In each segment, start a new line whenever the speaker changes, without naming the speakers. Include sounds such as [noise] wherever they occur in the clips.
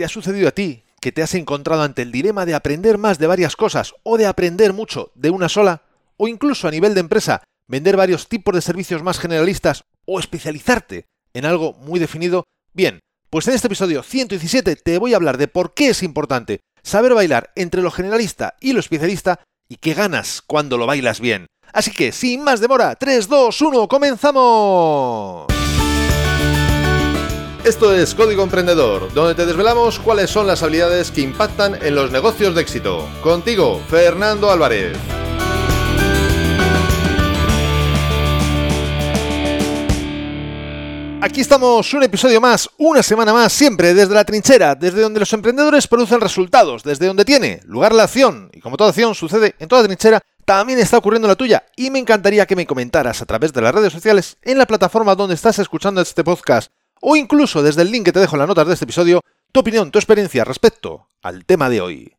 ¿te ha sucedido a ti que te has encontrado ante el dilema de aprender más de varias cosas o de aprender mucho de una sola? O incluso a nivel de empresa, vender varios tipos de servicios más generalistas o especializarte en algo muy definido? Bien, pues en este episodio 117 te voy a hablar de por qué es importante saber bailar entre lo generalista y lo especialista y qué ganas cuando lo bailas bien. Así que, sin más demora, 3, 2, 1, comenzamos. Esto es Código Emprendedor, donde te desvelamos cuáles son las habilidades que impactan en los negocios de éxito. Contigo, Fernando Álvarez. Aquí estamos, un episodio más, una semana más, siempre desde la trinchera, desde donde los emprendedores producen resultados, desde donde tiene lugar la acción. Y como toda acción sucede en toda trinchera, también está ocurriendo la tuya. Y me encantaría que me comentaras a través de las redes sociales, en la plataforma donde estás escuchando este podcast, o incluso desde el link que te dejo en las notas de este episodio, tu opinión, tu experiencia respecto al tema de hoy.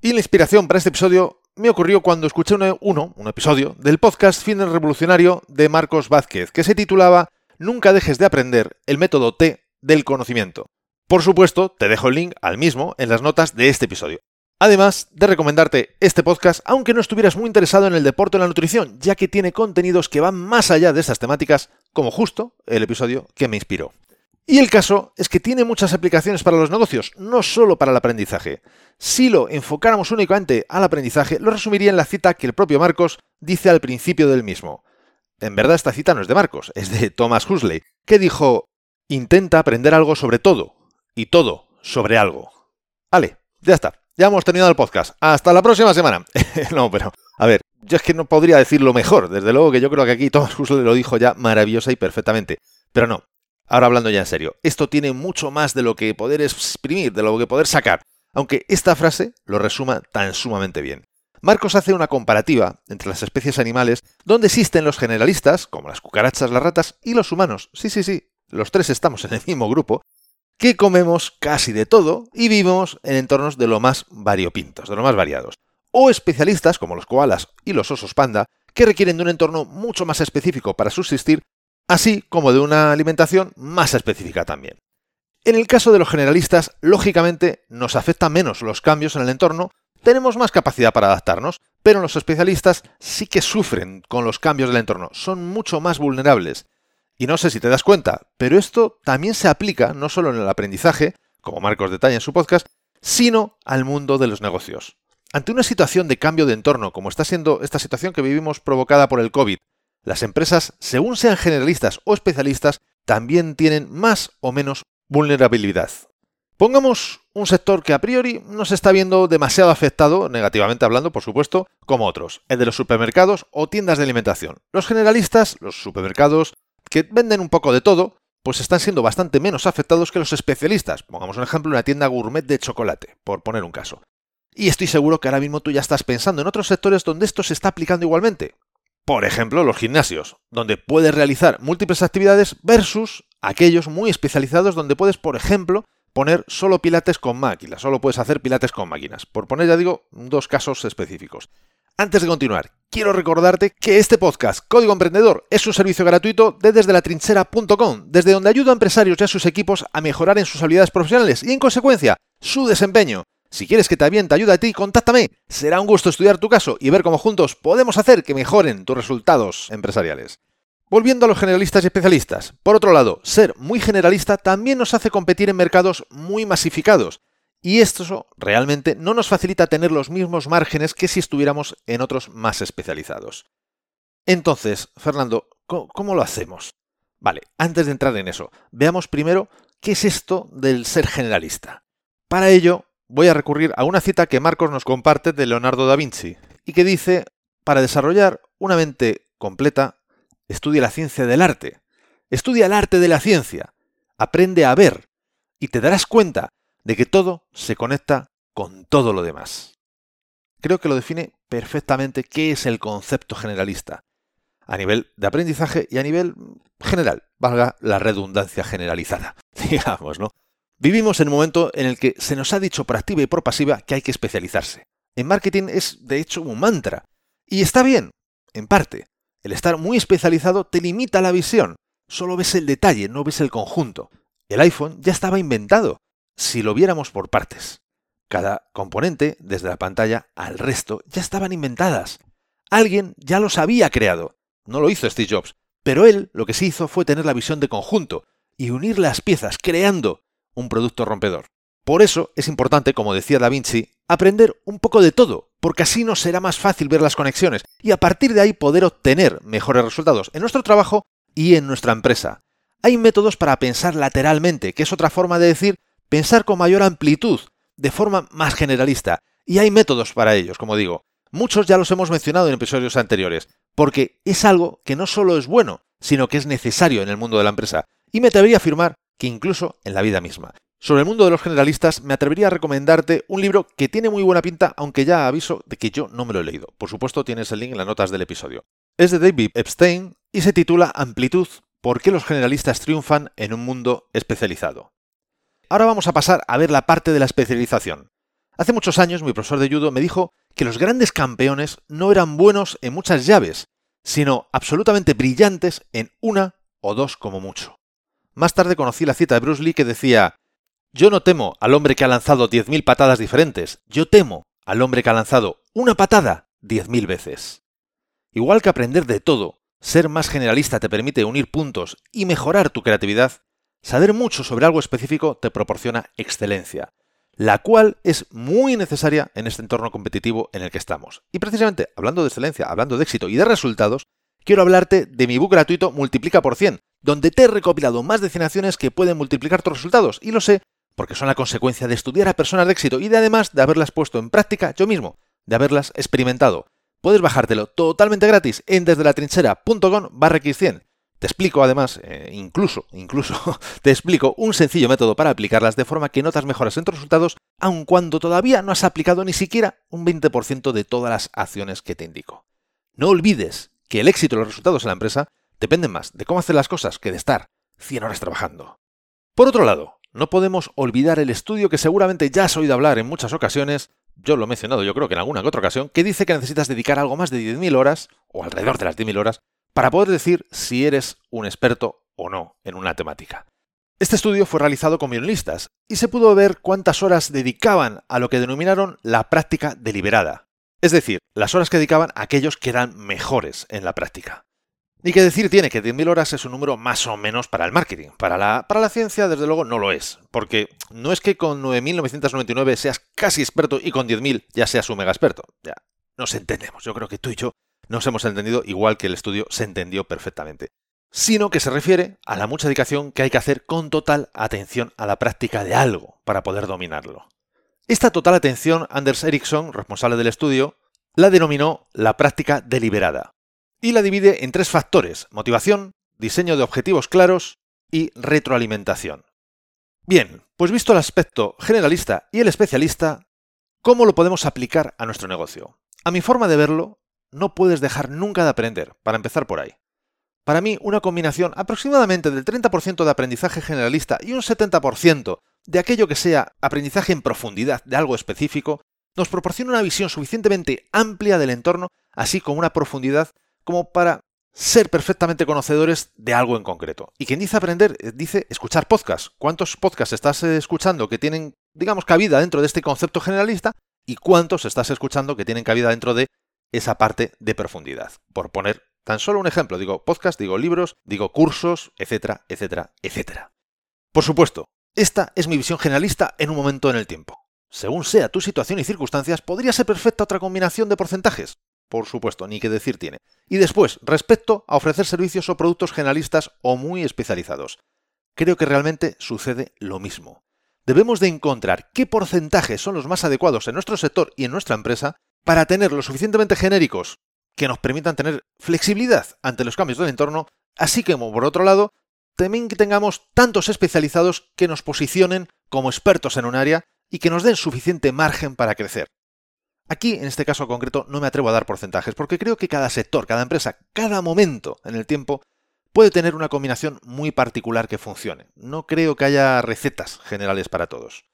Y la inspiración para este episodio me ocurrió cuando escuché uno, un episodio, del podcast Fin Revolucionario de Marcos Vázquez, que se titulaba Nunca dejes de aprender el método T del conocimiento. Por supuesto, te dejo el link al mismo en las notas de este episodio. Además de recomendarte este podcast, aunque no estuvieras muy interesado en el deporte o la nutrición, ya que tiene contenidos que van más allá de estas temáticas, como justo el episodio que me inspiró. Y el caso es que tiene muchas aplicaciones para los negocios, no solo para el aprendizaje. Si lo enfocáramos únicamente al aprendizaje, lo resumiría en la cita que el propio Marcos dice al principio del mismo. En verdad esta cita no es de Marcos, es de Thomas Huxley, que dijo, intenta aprender algo sobre todo, y todo sobre algo. Vale, ya está, ya hemos terminado el podcast. Hasta la próxima semana. [laughs] no, pero, a ver, yo es que no podría decirlo mejor, desde luego que yo creo que aquí Thomas Huxley lo dijo ya maravillosa y perfectamente. Pero no, ahora hablando ya en serio, esto tiene mucho más de lo que poder exprimir, de lo que poder sacar, aunque esta frase lo resuma tan sumamente bien. Marcos hace una comparativa entre las especies animales donde existen los generalistas, como las cucarachas, las ratas, y los humanos. Sí, sí, sí, los tres estamos en el mismo grupo, que comemos casi de todo y vivimos en entornos de lo más variopintos, de lo más variados. O especialistas, como los koalas y los osos panda, que requieren de un entorno mucho más específico para subsistir, así como de una alimentación más específica también. En el caso de los generalistas, lógicamente nos afectan menos los cambios en el entorno tenemos más capacidad para adaptarnos, pero los especialistas sí que sufren con los cambios del entorno, son mucho más vulnerables. Y no sé si te das cuenta, pero esto también se aplica no solo en el aprendizaje, como Marcos detalla en su podcast, sino al mundo de los negocios. Ante una situación de cambio de entorno, como está siendo esta situación que vivimos provocada por el COVID, las empresas, según sean generalistas o especialistas, también tienen más o menos vulnerabilidad. Pongamos un sector que a priori no se está viendo demasiado afectado, negativamente hablando, por supuesto, como otros, el de los supermercados o tiendas de alimentación. Los generalistas, los supermercados, que venden un poco de todo, pues están siendo bastante menos afectados que los especialistas. Pongamos un ejemplo, una tienda gourmet de chocolate, por poner un caso. Y estoy seguro que ahora mismo tú ya estás pensando en otros sectores donde esto se está aplicando igualmente. Por ejemplo, los gimnasios, donde puedes realizar múltiples actividades versus aquellos muy especializados donde puedes, por ejemplo, poner solo pilates con máquinas, solo puedes hacer pilates con máquinas, por poner ya digo dos casos específicos. Antes de continuar, quiero recordarte que este podcast, Código Emprendedor, es un servicio gratuito de desde la trinchera.com, desde donde ayuda a empresarios y a sus equipos a mejorar en sus habilidades profesionales y en consecuencia su desempeño. Si quieres que también te ayude a ti, contáctame. Será un gusto estudiar tu caso y ver cómo juntos podemos hacer que mejoren tus resultados empresariales. Volviendo a los generalistas y especialistas. Por otro lado, ser muy generalista también nos hace competir en mercados muy masificados. Y esto realmente no nos facilita tener los mismos márgenes que si estuviéramos en otros más especializados. Entonces, Fernando, ¿cómo, lo hacemos? Vale, antes de entrar en eso, veamos primero qué es esto del ser generalista. Para ello, voy a recurrir a una cita que Marcos nos comparte de Leonardo da Vinci, y que dice, para desarrollar una mente completa Estudia la ciencia del arte. Estudia el arte de la ciencia. Aprende a ver. Y te darás cuenta de que todo se conecta con todo lo demás. Creo que lo define perfectamente qué es el concepto generalista. A nivel de aprendizaje y a nivel general, valga la redundancia generalizada, [laughs] digamos, ¿no? Vivimos en un momento en el que se nos ha dicho por activa y por pasiva que hay que especializarse. En marketing es, de hecho, un mantra. Y está bien, en parte. El estar muy especializado te limita la visión. Solo ves el detalle, no ves el conjunto. El iPhone ya estaba inventado. si lo viéramos por partes. Cada componente, desde la pantalla al resto, ya estaban inventadas. Alguien ya los había creado. No lo hizo Steve Jobs, pero él lo que sí hizo fue tener la visión de conjunto y unir las piezas, creando un producto rompedor. Por eso es importante, como decía Da Vinci, aprender un poco de todo, porque así nos será más fácil ver las conexiones y a partir de ahí poder obtener mejores resultados en nuestro trabajo y en nuestra empresa. Hay métodos para pensar lateralmente, que es otra forma de decir pensar con mayor amplitud, de forma más generalista. Y hay métodos para ellos, como digo. Muchos ya los hemos mencionado en episodios anteriores, porque es algo que no solo es bueno, sino que es necesario en el mundo de la empresa. Y me atrevería a afirmar que incluso en la vida misma. Sobre el mundo de los generalistas, me atrevería a recomendarte un libro que tiene muy buena pinta, aunque ya aviso de que yo no me lo he leído. Por supuesto, tienes el link en las notas del episodio. Es de David Epstein y se titula Amplitud, ¿por qué los generalistas triunfan en un mundo especializado? Ahora vamos a pasar a ver la parte de la especialización. Hace muchos años mi profesor de judo me dijo que los grandes campeones no eran buenos en muchas llaves, sino absolutamente brillantes en una o dos como mucho. Más tarde conocí la cita de Bruce Lee que decía, yo no temo al hombre que ha lanzado 10.000 patadas diferentes, yo temo al hombre que ha lanzado una patada 10.000 veces. Igual que aprender de todo, ser más generalista te permite unir puntos y mejorar tu creatividad, Saber mucho sobre algo específico te proporciona excelencia, la cual es muy necesaria en este entorno competitivo en el que estamos. Y precisamente, hablando de excelencia, hablando de éxito y de resultados, quiero hablarte de mi book gratuito Multiplica por 100, donde te he recopilado más de que pueden multiplicar tus resultados, y lo sé porque son la consecuencia de estudiar a personas de éxito y de además de haberlas puesto en práctica yo mismo, de haberlas experimentado. Puedes bajártelo totalmente gratis en desde la trinchera.com barra x100 te explico además, eh, incluso, incluso, [laughs] te explico un sencillo método para aplicarlas de forma que notas mejoras en tus resultados, aun cuando todavía no has aplicado ni siquiera un 20% de todas las acciones que te indico. No olvides que el éxito y los resultados en la empresa dependen más de cómo hacer las cosas que de estar 100 horas trabajando. Por otro lado, no podemos olvidar el estudio que seguramente ya has oído hablar en muchas ocasiones, yo lo he mencionado yo creo que en alguna que otra ocasión, que dice que necesitas dedicar algo más de 10.000 horas, o alrededor de las 10.000 horas, para poder decir si eres un experto o no en una temática. Este estudio fue realizado con violinistas y se pudo ver cuántas horas dedicaban a lo que denominaron la práctica deliberada, es decir, las horas que dedicaban a aquellos que eran mejores en la práctica. Y que decir tiene que 10.000 horas es un número más o menos para el marketing. Para la, para la ciencia, desde luego, no lo es. Porque no es que con 9.999 seas casi experto y con 10.000 ya seas un mega experto. Ya, nos entendemos. Yo creo que tú y yo nos hemos entendido igual que el estudio se entendió perfectamente, sino que se refiere a la mucha dedicación que hay que hacer con total atención a la práctica de algo para poder dominarlo. Esta total atención, Anders Ericsson, responsable del estudio, la denominó la práctica deliberada y la divide en tres factores, motivación, diseño de objetivos claros y retroalimentación. Bien, pues visto el aspecto generalista y el especialista, ¿cómo lo podemos aplicar a nuestro negocio? A mi forma de verlo, no puedes dejar nunca de aprender, para empezar por ahí. Para mí, una combinación aproximadamente del 30% de aprendizaje generalista y un 70% de aquello que sea aprendizaje en profundidad de algo específico, nos proporciona una visión suficientemente amplia del entorno, así como una profundidad como para ser perfectamente conocedores de algo en concreto. Y quien dice aprender, eh, dice escuchar podcasts. ¿Cuántos podcasts estás escuchando que tienen, digamos, cabida dentro de este concepto generalista? ¿Y cuántos estás escuchando que tienen cabida dentro de esa parte de profundidad. Por poner tan solo un ejemplo, digo podcast, digo libros, digo cursos, etcétera, etcétera, etcétera. Por supuesto, esta es mi visión generalista en un momento en el tiempo. Según sea tu situación y circunstancias, podría ser perfecta otra combinación de porcentajes. Por supuesto, ni que decir tiene. Y después, respecto a ofrecer servicios o productos generalistas o muy especializados. Creo que realmente sucede lo mismo. Debemos de encontrar qué porcentajes son los más adecuados en nuestro sector y en nuestra empresa para tener lo suficientemente genéricos que nos permitan tener flexibilidad ante los cambios del entorno, así como por otro lado, también que tengamos tantos especializados que nos posicionen como expertos en un área y que nos den suficiente margen para crecer. Aquí, en este caso concreto, no me atrevo a dar porcentajes, porque creo que cada sector, cada empresa, cada momento en el tiempo puede tener una combinación muy particular que funcione. No creo que haya recetas generales para todos.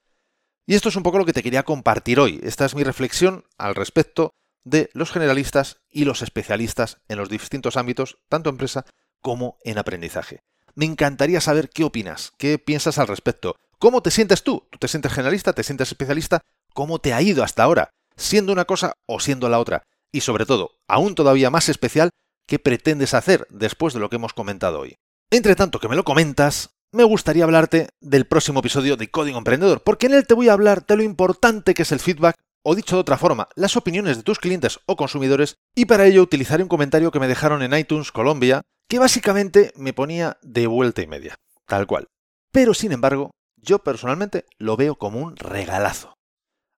Y esto es un poco lo que te quería compartir hoy. Esta es mi reflexión al respecto de los generalistas y los especialistas en los distintos ámbitos, tanto empresa como en aprendizaje. Me encantaría saber qué opinas, qué piensas al respecto, ¿Cómo te sientes tú? ¿Tú te sientes generalista? ¿Te sientes especialista? ¿Cómo te ha ido hasta ahora? ¿Siendo una cosa o siendo la otra? Y sobre todo, aún todavía más especial, ¿qué pretendes hacer después de lo que hemos comentado hoy? Entre tanto que me lo comentas, me gustaría hablarte del próximo episodio de Código Emprendedor, porque en él te voy a hablar de lo importante que es el feedback, o dicho de otra forma, las opiniones de tus clientes o consumidores, y para ello utilizaré un comentario que me dejaron en iTunes Colombia, que básicamente me ponía de vuelta y media, tal cual. Pero sin embargo, yo personalmente lo veo como un regalazo.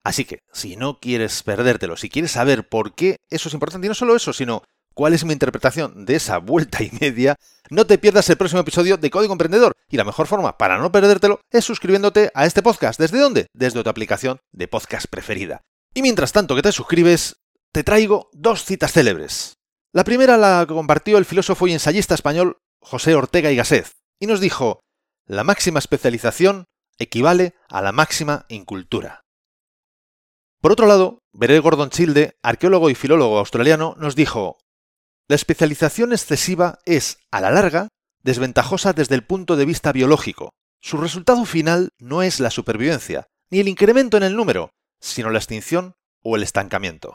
Así que, si no quieres perdértelo, si quieres saber por qué eso es importante, y no solo eso, sino cuál es mi interpretación de esa vuelta y media, no te pierdas el próximo episodio de Código Emprendedor. Y la mejor forma para no perdértelo es suscribiéndote a este podcast. ¿Desde dónde? Desde tu aplicación de podcast preferida. Y mientras tanto que te suscribes, te traigo dos citas célebres. La primera la compartió el filósofo y ensayista español José Ortega y Gasset, y nos dijo, la máxima especialización equivale a la máxima incultura. Por otro lado, Veré Gordon Childe, arqueólogo y filólogo australiano, nos dijo, la especialización excesiva es, a la larga, desventajosa desde el punto de vista biológico. Su resultado final no es la supervivencia, ni el incremento en el número, sino la extinción o el estancamiento.